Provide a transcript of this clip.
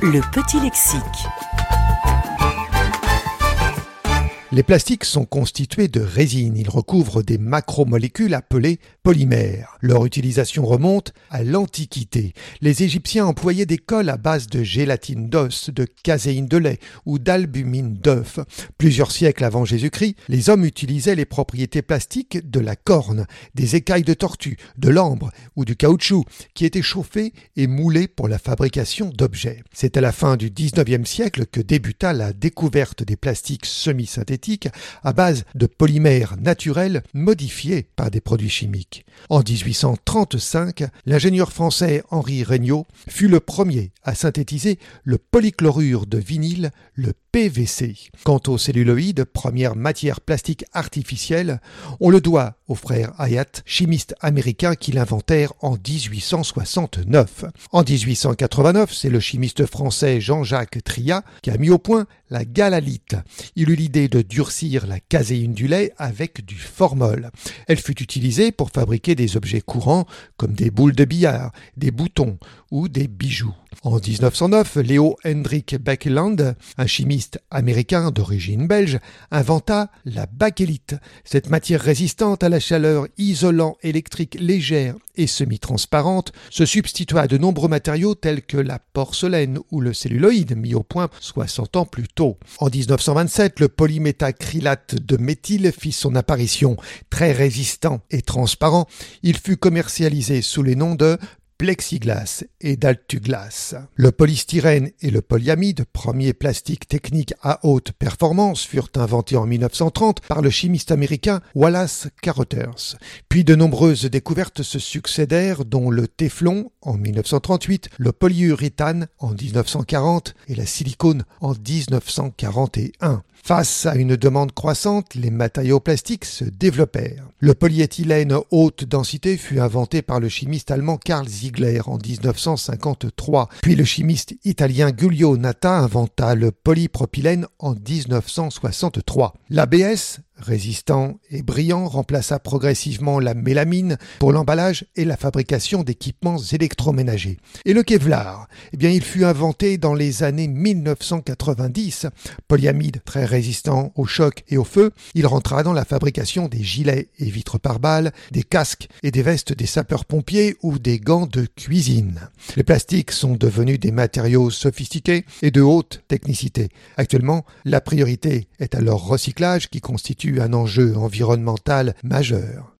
Le petit lexique. Les plastiques sont constitués de résine. Ils recouvrent des macromolécules appelées polymères. Leur utilisation remonte à l'Antiquité. Les Égyptiens employaient des colles à base de gélatine d'os, de caséine de lait ou d'albumine d'œuf. Plusieurs siècles avant Jésus-Christ, les hommes utilisaient les propriétés plastiques de la corne, des écailles de tortue, de l'ambre ou du caoutchouc qui étaient chauffés et moulés pour la fabrication d'objets. C'est à la fin du 19e siècle que débuta la découverte des plastiques semi-synthétiques à base de polymères naturels modifiés par des produits chimiques. En 1835, l'ingénieur français Henri Regnault fut le premier à synthétiser le polychlorure de vinyle, le PVC. Quant au celluloïde, première matière plastique artificielle, on le doit au frère Hayat, chimiste américain qui l'inventèrent en 1869. En 1889, c'est le chimiste français Jean-Jacques Triat qui a mis au point la galalite. Il eut l'idée de durcir la caséine du lait avec du formol. Elle fut utilisée pour fabriquer des objets courants comme des boules de billard, des boutons ou des bijoux. En 1909, Léo Hendrik Baekeland, un chimiste américain d'origine belge, inventa la bakélite. Cette matière résistante à la chaleur, isolant électrique légère et semi-transparente, se substitua à de nombreux matériaux tels que la porcelaine ou le celluloïde mis au point 60 ans plus tôt. En 1927, le polyméthacrylate de méthyle fit son apparition. Très résistant et transparent, il fut commercialisé sous les noms de plexiglas et d'altuglas. Le polystyrène et le polyamide, premiers plastiques techniques à haute performance, furent inventés en 1930 par le chimiste américain Wallace Carothers. Puis de nombreuses découvertes se succédèrent, dont le téflon en 1938, le polyuréthane en 1940 et la silicone en 1941. Face à une demande croissante, les matériaux plastiques se développèrent. Le polyéthylène haute densité fut inventé par le chimiste allemand Karl en 1953. Puis le chimiste italien Giulio Natta inventa le polypropylène en 1963. L'ABS résistant et brillant, remplaça progressivement la mélamine pour l'emballage et la fabrication d'équipements électroménagers. Et le Kevlar, eh bien, il fut inventé dans les années 1990. Polyamide très résistant au choc et au feu, il rentra dans la fabrication des gilets et vitres pare-balles, des casques et des vestes des sapeurs-pompiers ou des gants de cuisine. Les plastiques sont devenus des matériaux sophistiqués et de haute technicité. Actuellement, la priorité est à leur recyclage qui un enjeu environnemental majeur.